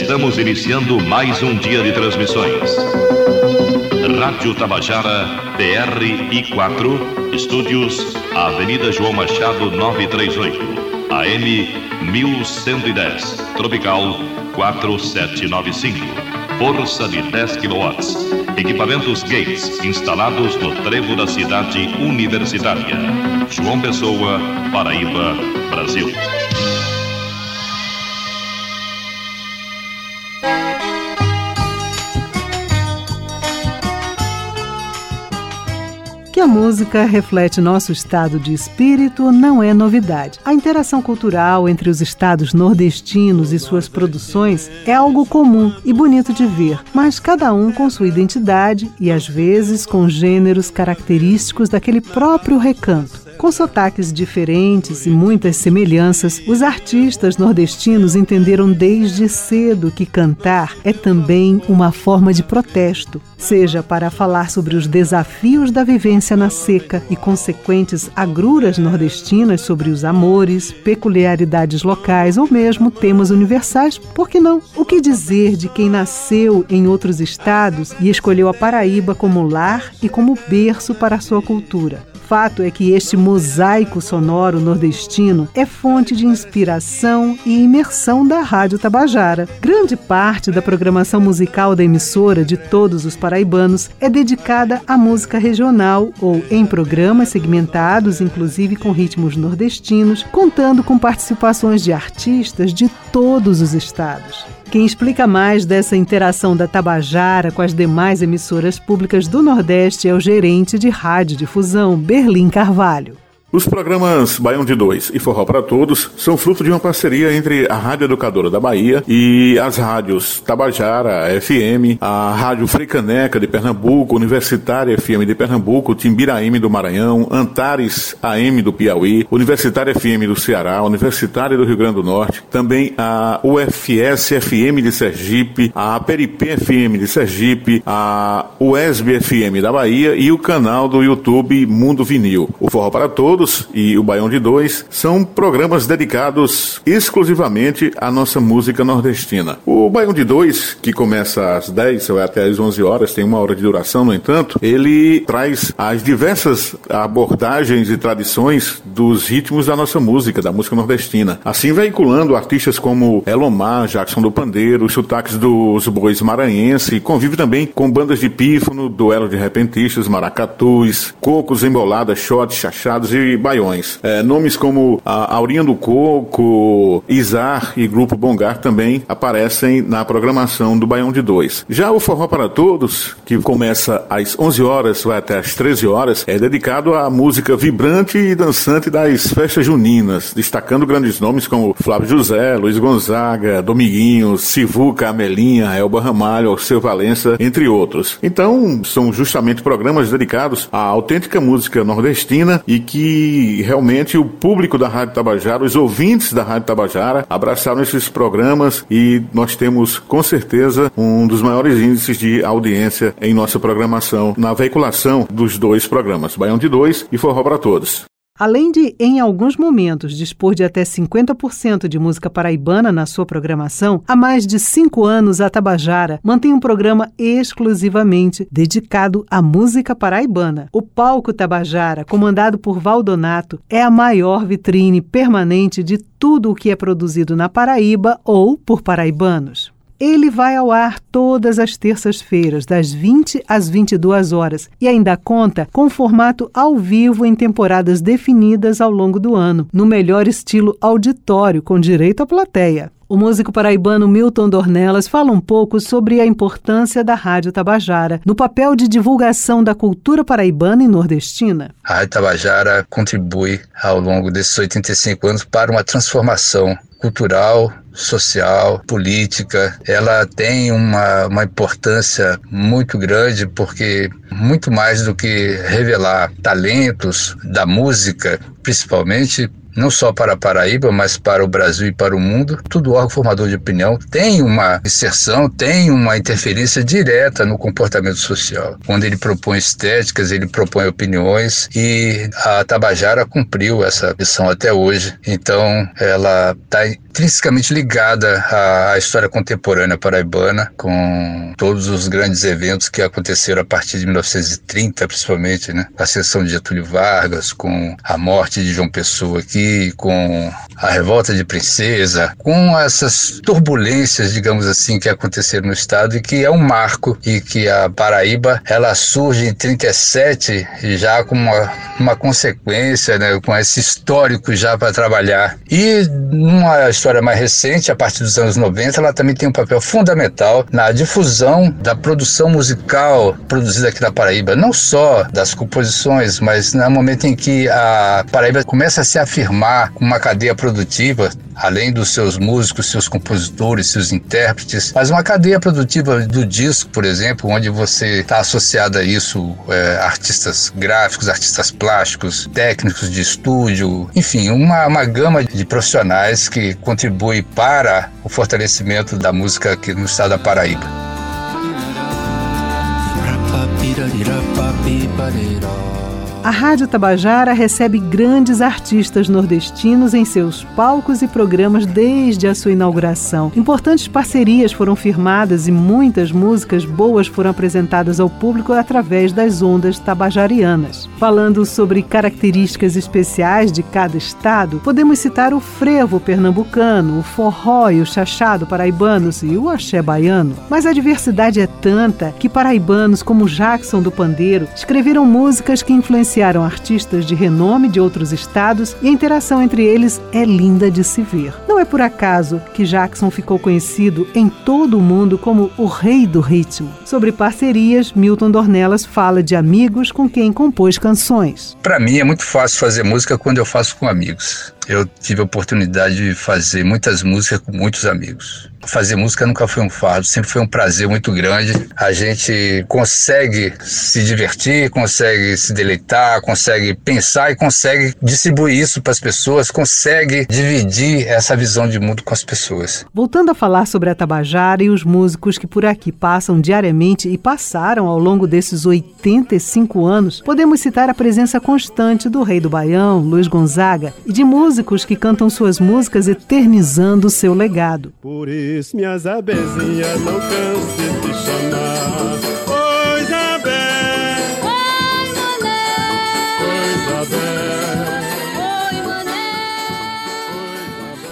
Estamos iniciando mais um dia de transmissões. Rádio Tabajara, PR-I4, estúdios, Avenida João Machado 938, AM 1110, Tropical 4795, força de 10 kW. Equipamentos Gates instalados no trevo da cidade universitária. João Pessoa, Paraíba, Brasil. Música reflete nosso estado de espírito não é novidade. A interação cultural entre os estados nordestinos e suas produções é algo comum e bonito de ver, mas cada um com sua identidade e às vezes com gêneros característicos daquele próprio recanto. Com sotaques diferentes e muitas semelhanças, os artistas nordestinos entenderam desde cedo que cantar é também uma forma de protesto, seja para falar sobre os desafios da vivência na seca e consequentes agruras nordestinas sobre os amores, peculiaridades locais ou mesmo temas universais, por que não? O que dizer de quem nasceu em outros estados e escolheu a Paraíba como lar e como berço para a sua cultura? Fato é que este mosaico sonoro nordestino é fonte de inspiração e imersão da Rádio Tabajara. Grande parte da programação musical da emissora de todos os paraibanos é dedicada à música regional ou em programas segmentados, inclusive com ritmos nordestinos, contando com participações de artistas de todos os estados. Quem explica mais dessa interação da Tabajara com as demais emissoras públicas do Nordeste é o gerente de rádio-difusão, Berlim Carvalho. Os programas Baião de Dois e Forró para Todos são fruto de uma parceria entre a Rádio Educadora da Bahia e as rádios Tabajara, FM, a Rádio Freicaneca de Pernambuco, Universitária FM de Pernambuco, Timbiraíme do Maranhão, Antares AM do Piauí, Universitária FM do Ceará, Universitária do Rio Grande do Norte, também a UFS FM de Sergipe, a Peripê FM de Sergipe, a UESB FM da Bahia e o canal do YouTube Mundo Vinil. O Forró para Todos Todos e o Baião de Dois são programas dedicados exclusivamente à nossa música nordestina. O Baião de Dois, que começa às 10 ou até às 11 horas, tem uma hora de duração, no entanto, ele traz as diversas abordagens e tradições dos ritmos da nossa música, da música nordestina. Assim, veiculando artistas como Elomar, Jackson do Pandeiro, os sotaques dos bois maranhense, convive também com bandas de pífano, duelo de repentistas, maracatus, cocos emboladas, shots, chachados e baiões. É, nomes como a Aurinha do Coco, Izar e Grupo Bongar também aparecem na programação do Baião de Dois. Já o Forró para Todos, que começa às 11 horas, vai até às 13 horas, é dedicado à música vibrante e dançante das festas juninas, destacando grandes nomes como Flávio José, Luiz Gonzaga, Dominguinhos, Sivuca, Amelinha, Elba Ramalho, Alceu Valença, entre outros. Então, são justamente programas dedicados à autêntica música nordestina e que realmente o público da Rádio Tabajara, os ouvintes da Rádio Tabajara, abraçaram esses programas e nós temos com certeza um dos maiores índices de audiência em nossa programação na veiculação dos dois programas, Baião de Dois e Forró para Todos. Além de, em alguns momentos, dispor de até 50% de música paraibana na sua programação, há mais de cinco anos a Tabajara mantém um programa exclusivamente dedicado à música paraibana. O Palco Tabajara, comandado por Valdonato, é a maior vitrine permanente de tudo o que é produzido na Paraíba ou por paraibanos. Ele vai ao ar todas as terças-feiras, das 20 às 22 horas, e ainda conta com formato ao vivo em temporadas definidas ao longo do ano, no melhor estilo auditório, com direito à plateia. O músico paraibano Milton Dornelas fala um pouco sobre a importância da Rádio Tabajara no papel de divulgação da cultura paraibana e nordestina. A Rádio Tabajara contribui ao longo desses 85 anos para uma transformação cultural, social, política. Ela tem uma, uma importância muito grande porque muito mais do que revelar talentos da música, principalmente não só para a Paraíba, mas para o Brasil e para o mundo. Todo órgão formador de opinião tem uma inserção, tem uma interferência direta no comportamento social. Quando ele propõe estéticas, ele propõe opiniões e a Tabajara cumpriu essa missão até hoje. Então, ela está intrinsecamente ligada à história contemporânea paraibana, com todos os grandes eventos que aconteceram a partir de 1930, principalmente, né? A ascensão de Getúlio Vargas, com a morte de João Pessoa aqui, com a revolta de Princesa, com essas turbulências, digamos assim, que aconteceram no estado e que é um marco e que a Paraíba, ela surge em 37 já com uma, uma consequência, né? Com esse histórico já para trabalhar. E numa história mais recente, a partir dos anos 90, ela também tem um papel fundamental na difusão da produção musical produzida aqui na Paraíba, não só das composições, mas no momento em que a Paraíba começa a se afirmar como uma cadeia produtiva, além dos seus músicos, seus compositores, seus intérpretes, mas uma cadeia produtiva do disco, por exemplo, onde você está associado a isso é, artistas gráficos, artistas plásticos, técnicos de estúdio, enfim, uma, uma gama de profissionais que contribui para o fortalecimento da música aqui no estado da Paraíba. Beat up, I beat, but it all. A Rádio Tabajara recebe grandes artistas nordestinos em seus palcos e programas desde a sua inauguração. Importantes parcerias foram firmadas e muitas músicas boas foram apresentadas ao público através das ondas tabajarianas. Falando sobre características especiais de cada estado, podemos citar o frevo pernambucano, o forró e o chachado paraibanos e o axé baiano. Mas a diversidade é tanta que paraibanos como Jackson do Pandeiro escreveram músicas que influenciaram influenciaram artistas de renome de outros estados e a interação entre eles é linda de se ver. Não é por acaso que Jackson ficou conhecido em todo o mundo como o rei do ritmo. Sobre parcerias, Milton Dornelas fala de amigos com quem compôs canções. Para mim é muito fácil fazer música quando eu faço com amigos. Eu tive a oportunidade de fazer muitas músicas com muitos amigos. Fazer música nunca foi um fardo, sempre foi um prazer muito grande. A gente consegue se divertir, consegue se deleitar, consegue pensar e consegue distribuir isso para as pessoas, consegue dividir essa visão de mundo com as pessoas. Voltando a falar sobre a Tabajara e os músicos que por aqui passam diariamente e passaram ao longo desses 85 anos, podemos citar a presença constante do Rei do Baião, Luiz Gonzaga, e de músicos que cantam suas músicas eternizando seu legado. Por isso, minhas abezinhas, não canse de chamar.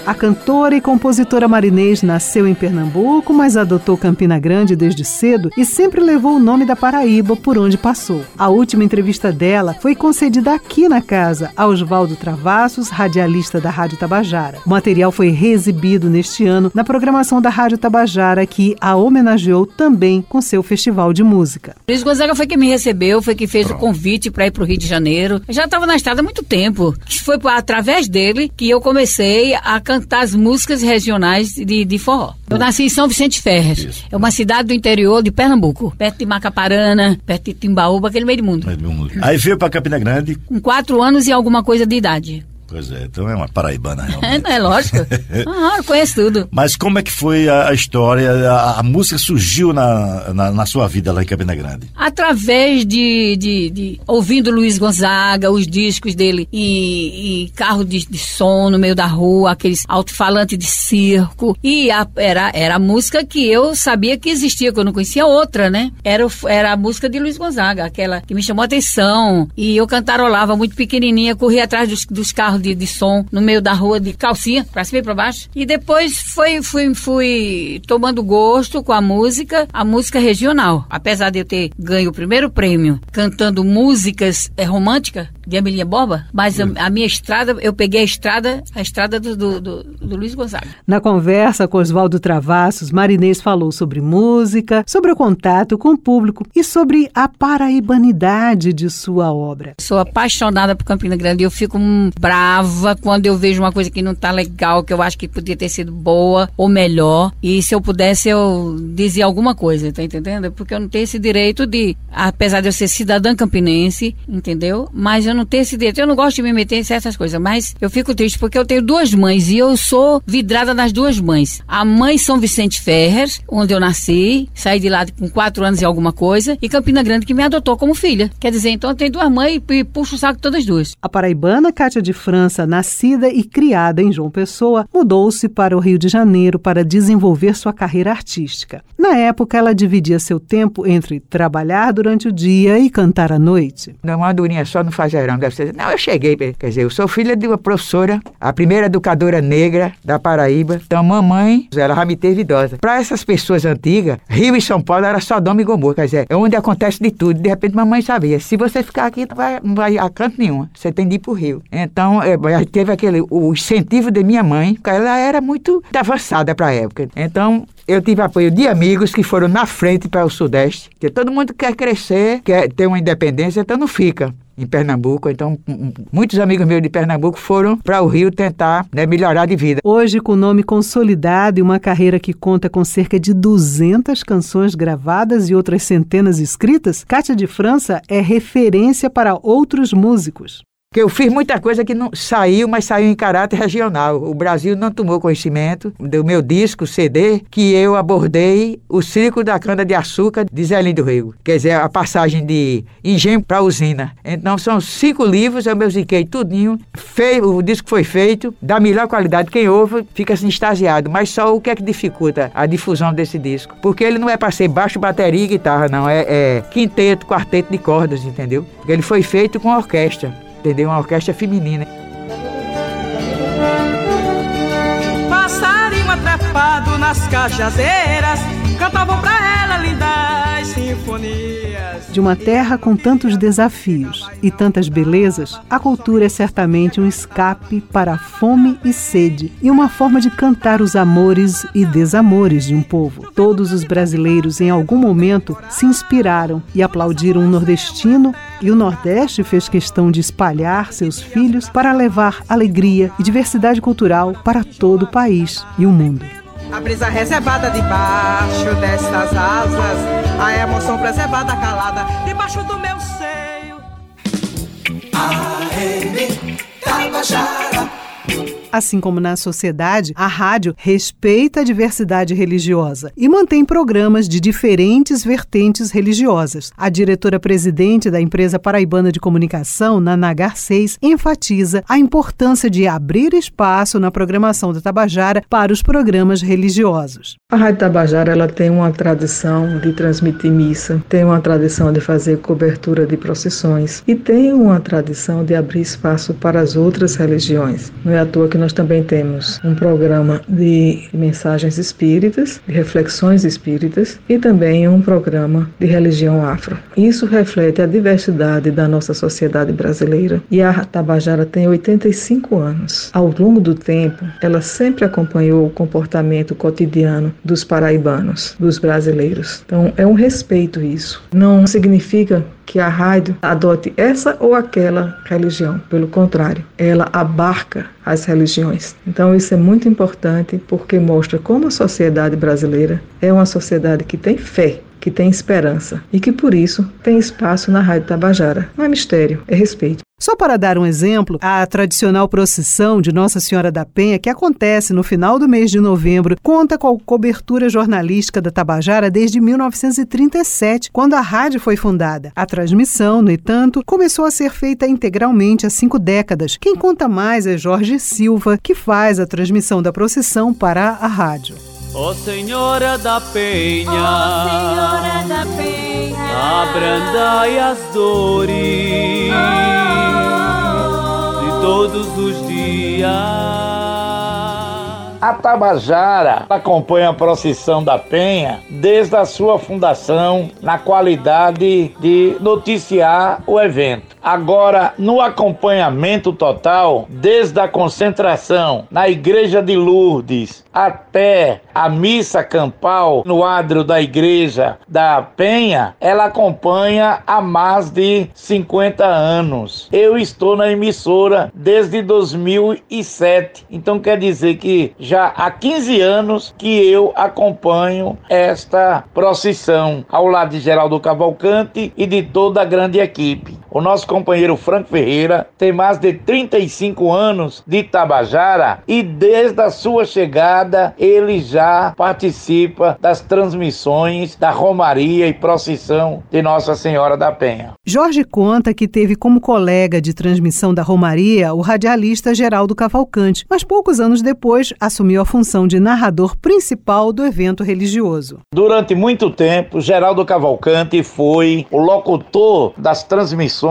A cantora e compositora marinês nasceu em Pernambuco, mas adotou Campina Grande desde cedo e sempre levou o nome da Paraíba por onde passou. A última entrevista dela foi concedida aqui na casa a Oswaldo Travassos, radialista da Rádio Tabajara. O material foi reexibido neste ano na programação da Rádio Tabajara, que a homenageou também com seu festival de música. Luiz Gonzaga foi quem me recebeu, foi quem fez o convite para ir para o Rio de Janeiro. Eu já estava na estrada há muito tempo. Foi através dele que eu comecei a cantar cantar as músicas regionais de, de forró. Eu nasci em São Vicente Ferres. Isso. É uma cidade do interior de Pernambuco, perto de Macaparana, perto de Timbaúba, aquele meio do mundo. Meio do mundo. Aí veio para Campina Grande. Com quatro anos e alguma coisa de idade. Pois é, então é uma paraibana realmente. É, é lógico. Ah, conheço tudo. Mas como é que foi a, a história, a, a, música surgiu na, na, na, sua vida lá em Campina Grande? Através de, de, de ouvindo Luiz Gonzaga, os discos dele e, e carro de, de, som no meio da rua, aqueles alto-falantes de circo. E a, era, era a música que eu sabia que existia, que eu não conhecia outra, né? Era, era a música de Luiz Gonzaga, aquela que me chamou a atenção. E eu cantarolava muito pequenininha, corria atrás dos, dos carros carro de, de som no meio da rua de calcinha, pra cima e pra baixo. E depois foi, fui, fui tomando gosto com a música, a música regional. Apesar de eu ter ganho o primeiro prêmio cantando músicas é, românticas de Amelinha Borba, mas a, a, minha estrada, eu peguei a estrada, a estrada do, do, do, do Luiz Gonzaga. Na conversa com Oswaldo Travassos, Marinês falou sobre música, sobre o contato com o público e sobre a paraibanidade de sua obra. Sou apaixonada por Campina Grande, eu fico um bravo brava quando eu vejo uma coisa que não tá legal, que eu acho que podia ter sido boa ou melhor. E se eu pudesse, eu dizia alguma coisa, tá entendendo? Porque eu não tenho esse direito de, apesar de eu ser cidadã campinense, entendeu? Mas eu não tenho esse direito. Eu não gosto de me meter em certas coisas, mas eu fico triste porque eu tenho duas mães e eu sou vidrada nas duas mães. A mãe São Vicente Ferrer, onde eu nasci, saí de lá com quatro anos e alguma coisa, e Campina Grande que me adotou como filha. Quer dizer, então eu tenho duas mães e, puxo o saco todas duas. A paraibana Cátia de França, nascida e criada em João Pessoa, mudou-se para o Rio de Janeiro para desenvolver sua carreira artística. Na época, ela dividia seu tempo entre trabalhar durante o dia e cantar à noite. Não, uma durinha só no. Deve ser. Não, eu cheguei. Quer dizer, eu sou filha de uma professora, a primeira educadora negra da Paraíba. Então, mamãe, ela já me teve idosa. Para essas pessoas antigas, Rio e São Paulo era só Dom e Gomorra. Quer dizer, é onde acontece de tudo. De repente, mamãe sabia. Se você ficar aqui, não vai, não vai a canto nenhum. Você tem de ir pro Rio. Então, teve aquele o incentivo de minha mãe, porque ela era muito avançada para a época. Então, eu tive apoio de amigos que foram na frente para o Sudeste, que todo mundo quer crescer, quer ter uma independência, então não fica em Pernambuco. Então, muitos amigos meus de Pernambuco foram para o Rio tentar né, melhorar de vida. Hoje, com o nome consolidado e uma carreira que conta com cerca de 200 canções gravadas e outras centenas escritas, Cátia de França é referência para outros músicos. Que eu fiz muita coisa que não saiu, mas saiu em caráter regional. O Brasil não tomou conhecimento do meu disco, CD, que eu abordei o ciclo da cana-de-açúcar de Zé do Rio. Quer dizer, a passagem de engenho para usina. Então são cinco livros, eu musiquei tudinho. Feio, o disco foi feito, da melhor qualidade. Quem ouve fica assim extasiado. Mas só o que é que dificulta a difusão desse disco? Porque ele não é para ser baixo, bateria e guitarra, não. É, é quinteto, quarteto de cordas, entendeu? Porque ele foi feito com orquestra entendeu? Uma orquestra feminina. Passarinho atrapado nas cajazeiras, cantavam pra ela lindas sinfonias. De uma terra com tantos desafios e tantas belezas, a cultura é certamente um escape para a fome e sede e uma forma de cantar os amores e desamores de um povo. Todos os brasileiros, em algum momento, se inspiraram e aplaudiram um nordestino e o Nordeste fez questão de espalhar seus filhos para levar alegria e diversidade cultural para todo o país e o mundo. A brisa reservada debaixo destas asas, a emoção preservada calada debaixo do meu seio. A.M. Tabajara Assim como na sociedade, a rádio respeita a diversidade religiosa e mantém programas de diferentes vertentes religiosas. A diretora-presidente da empresa paraibana de comunicação, Nana Garcês, enfatiza a importância de abrir espaço na programação da Tabajara para os programas religiosos. A Rádio Tabajara ela tem uma tradição de transmitir missa, tem uma tradição de fazer cobertura de procissões e tem uma tradição de abrir espaço para as outras religiões. Não é à toa que nós também temos um programa de mensagens espíritas, de reflexões espíritas e também um programa de religião afro. Isso reflete a diversidade da nossa sociedade brasileira e a Tabajara tem 85 anos. Ao longo do tempo, ela sempre acompanhou o comportamento cotidiano dos paraibanos, dos brasileiros. Então, é um respeito isso. Não significa que a rádio adote essa ou aquela religião. Pelo contrário, ela abarca as religiões. Então, isso é muito importante porque mostra como a sociedade brasileira é uma sociedade que tem fé que tem esperança e que por isso tem espaço na Rádio Tabajara. Não é mistério, é respeito. Só para dar um exemplo, a tradicional procissão de Nossa Senhora da Penha, que acontece no final do mês de novembro, conta com a cobertura jornalística da Tabajara desde 1937, quando a rádio foi fundada. A transmissão, no entanto, começou a ser feita integralmente há cinco décadas. Quem conta mais é Jorge Silva, que faz a transmissão da procissão para a rádio. Ó oh, Senhora da Penha, oh, Senhora da Penha, abrandai as dores oh, de todos os dias. A Tabajara acompanha a procissão da Penha desde a sua fundação na qualidade de noticiar o evento. Agora, no acompanhamento total, desde a concentração na Igreja de Lourdes até a missa campal no adro da igreja da Penha, ela acompanha há mais de 50 anos. Eu estou na emissora desde 2007. Então quer dizer que já há 15 anos que eu acompanho esta procissão ao lado de Geraldo Cavalcante e de toda a grande equipe. O nosso companheiro Franco Ferreira tem mais de 35 anos de Tabajara e desde a sua chegada ele já participa das transmissões da Romaria e procissão de Nossa Senhora da Penha. Jorge conta que teve como colega de transmissão da Romaria o radialista Geraldo Cavalcante, mas poucos anos depois assumiu a função de narrador principal do evento religioso. Durante muito tempo, Geraldo Cavalcante foi o locutor das transmissões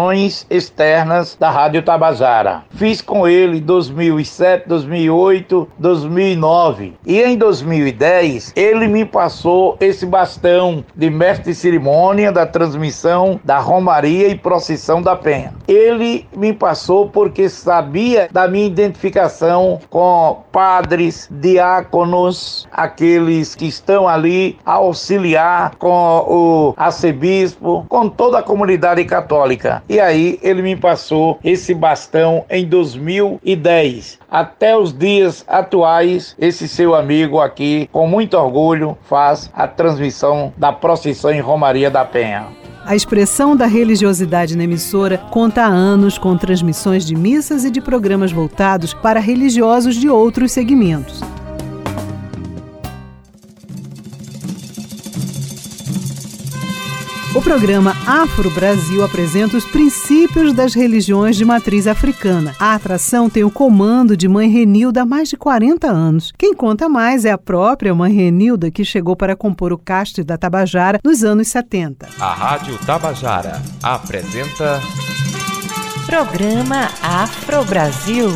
externas da Rádio Tabajara. Fiz com ele 2007, 2008, 2009 e em 2010 ele me passou esse bastão de mestre de cerimônia da transmissão da Romaria e Procissão da Penha. Ele me passou porque sabia da minha identificação com padres, diáconos, aqueles que estão ali a auxiliar com o arcebispo, com toda a comunidade católica. E aí ele me passou esse bastão em 2010. Até os dias atuais, esse seu amigo aqui, com muito orgulho, faz a transmissão da procissão em Romaria da Penha. A expressão da religiosidade na emissora conta há anos com transmissões de missas e de programas voltados para religiosos de outros segmentos. O programa Afro Brasil apresenta os princípios das religiões de matriz africana. A atração tem o comando de Mãe Renilda há mais de 40 anos. Quem conta mais é a própria Mãe Renilda, que chegou para compor o castre da Tabajara nos anos 70. A Rádio Tabajara apresenta. Programa Afro Brasil.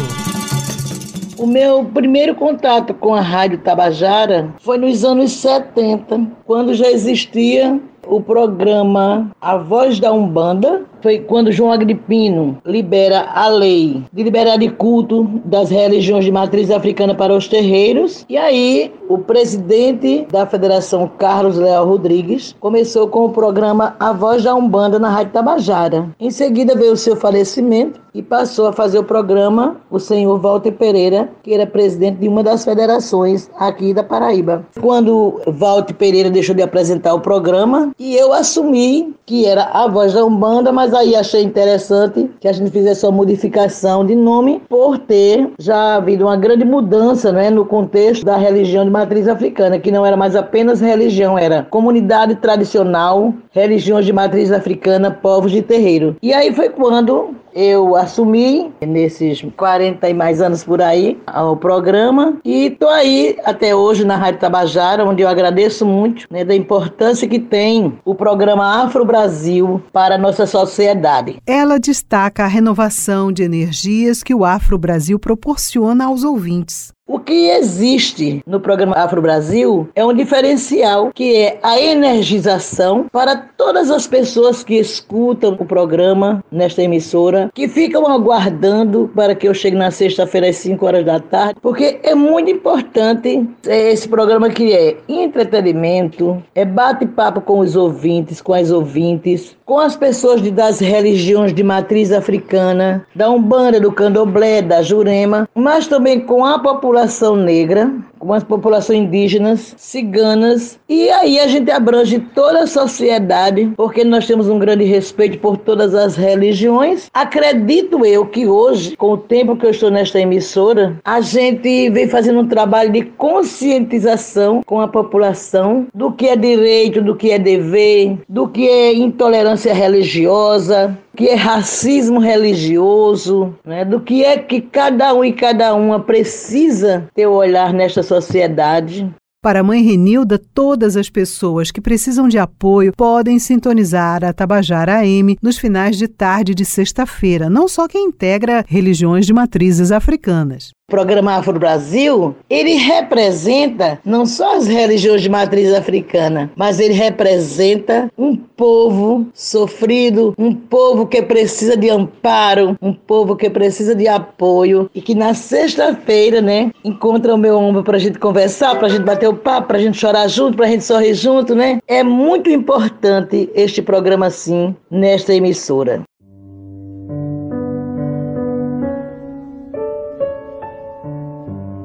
O meu primeiro contato com a Rádio Tabajara foi nos anos 70, quando já existia o programa A Voz da Umbanda foi quando João Agripino libera a lei de liberar de culto das religiões de matriz africana para os terreiros. E aí, o presidente da federação, Carlos Leal Rodrigues, começou com o programa A Voz da Umbanda na Rádio Tabajara. Em seguida veio o seu falecimento e passou a fazer o programa o senhor Walter Pereira, que era presidente de uma das federações aqui da Paraíba. Quando Walter Pereira deixou de apresentar o programa, e eu assumi que era a voz da Umbanda, mas aí achei interessante que a gente fizesse uma modificação de nome por ter já havido uma grande mudança né, no contexto da religião de matriz africana, que não era mais apenas religião, era comunidade tradicional, religiões de matriz africana, povos de terreiro. E aí foi quando eu assumi nesses 40 e mais anos por aí o programa e tô aí até hoje na Rádio Tabajara, onde eu agradeço muito né, da importância que tem o programa Afro Brasil para a nossa sociedade. Ela destaca a renovação de energias que o Afro Brasil proporciona aos ouvintes. O que existe no programa Afro Brasil é um diferencial que é a energização para todas as pessoas que escutam o programa nesta emissora, que ficam aguardando para que eu chegue na sexta-feira às 5 horas da tarde, porque é muito importante esse programa que é entretenimento, é bate-papo com os ouvintes, com as ouvintes, com as pessoas das religiões de matriz africana, da Umbanda, do Candomblé, da Jurema, mas também com a população população negra, com as populações indígenas, ciganas, e aí a gente abrange toda a sociedade, porque nós temos um grande respeito por todas as religiões. Acredito eu que hoje, com o tempo que eu estou nesta emissora, a gente vem fazendo um trabalho de conscientização com a população do que é direito, do que é dever, do que é intolerância religiosa, que é racismo religioso, né? do que é que cada um e cada uma precisa ter o olhar nesta sociedade. Para a mãe Renilda, todas as pessoas que precisam de apoio podem sintonizar a Tabajara AM nos finais de tarde de sexta-feira, não só quem integra religiões de matrizes africanas. Programa Afro Brasil, ele representa não só as religiões de matriz africana, mas ele representa um povo sofrido, um povo que precisa de amparo, um povo que precisa de apoio e que na sexta-feira, né, encontra o meu ombro pra gente conversar, pra gente bater o papo, pra gente chorar junto, pra gente sorrir junto, né? É muito importante este programa assim nesta emissora.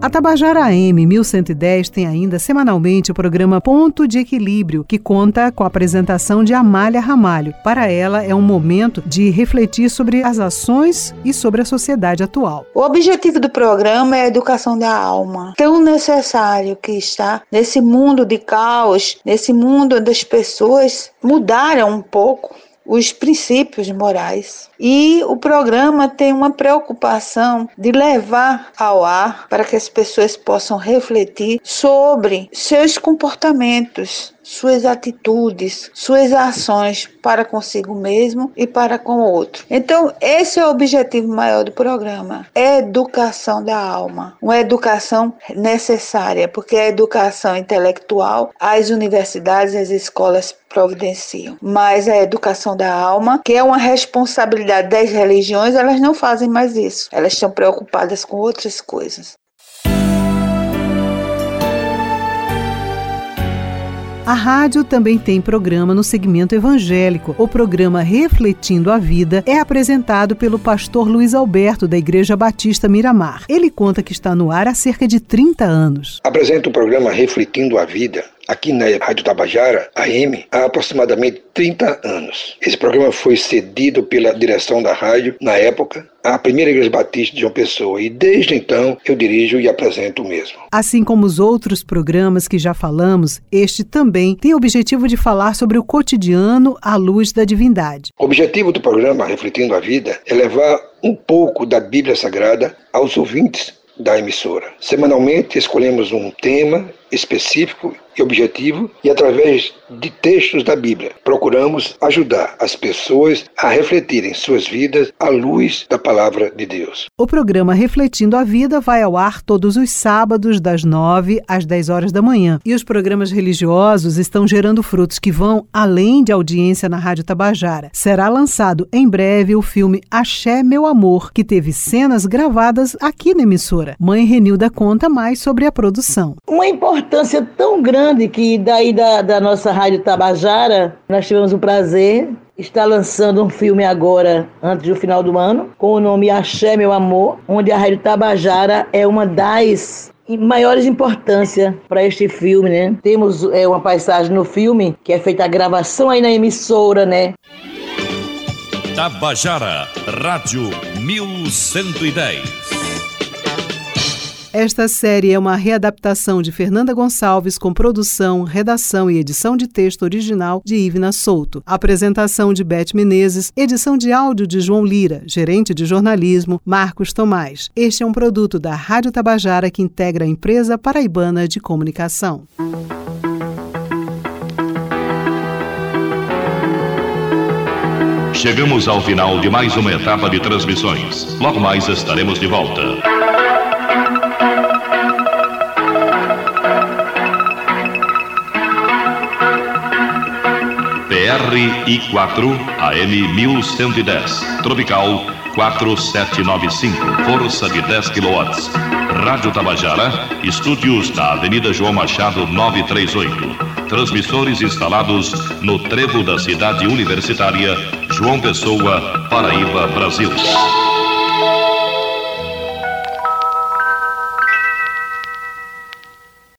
A Tabajara AM 1110 tem ainda semanalmente o programa Ponto de Equilíbrio, que conta com a apresentação de Amália Ramalho. Para ela, é um momento de refletir sobre as ações e sobre a sociedade atual. O objetivo do programa é a educação da alma, tão necessário que está nesse mundo de caos, nesse mundo onde as pessoas mudaram um pouco os princípios morais. E o programa tem uma preocupação de levar ao ar para que as pessoas possam refletir sobre seus comportamentos, suas atitudes, suas ações para consigo mesmo e para com o outro. Então, esse é o objetivo maior do programa: educação da alma, uma educação necessária, porque a educação intelectual, as universidades, as escolas providenciam, mas a educação da alma, que é uma responsabilidade das religiões, elas não fazem mais isso. Elas estão preocupadas com outras coisas. A rádio também tem programa no segmento evangélico. O programa Refletindo a Vida é apresentado pelo pastor Luiz Alberto, da Igreja Batista Miramar. Ele conta que está no ar há cerca de 30 anos. Apresenta o programa Refletindo a Vida aqui na Rádio Tabajara, AM, há aproximadamente 30 anos. Esse programa foi cedido pela direção da rádio, na época, à primeira Igreja Batista de João Pessoa, e desde então eu dirijo e apresento o mesmo. Assim como os outros programas que já falamos, este também tem o objetivo de falar sobre o cotidiano à luz da divindade. O objetivo do programa Refletindo a Vida é levar um pouco da Bíblia Sagrada aos ouvintes da emissora. Semanalmente escolhemos um tema específico e objetivo e através de textos da Bíblia procuramos ajudar as pessoas a refletirem suas vidas à luz da palavra de Deus. O programa Refletindo a Vida vai ao ar todos os sábados das 9 às 10 horas da manhã e os programas religiosos estão gerando frutos que vão além de audiência na Rádio Tabajara. Será lançado em breve o filme Axé Meu Amor, que teve cenas gravadas aqui na emissora. Mãe Renilda conta mais sobre a produção. Uma importância tão grande que daí da, da nossa Rádio Tabajara, nós tivemos o prazer está lançando um filme agora, antes do final do ano, com o nome Axé Meu Amor, onde a Rádio Tabajara é uma das maiores importância para este filme, né? Temos é, uma passagem no filme que é feita a gravação aí na emissora, né? Tabajara, Rádio 1110. Esta série é uma readaptação de Fernanda Gonçalves com produção, redação e edição de texto original de Ivna Souto. Apresentação de Beth Menezes, edição de áudio de João Lira, gerente de jornalismo Marcos Tomás. Este é um produto da Rádio Tabajara que integra a empresa paraibana de comunicação. Chegamos ao final de mais uma etapa de transmissões. Logo mais estaremos de volta. PRI4 AM 1110. Tropical 4795. Força de 10 kW. Rádio Tabajara. Estúdios na Avenida João Machado 938. Transmissores instalados no trevo da cidade universitária João Pessoa, Paraíba, Brasil.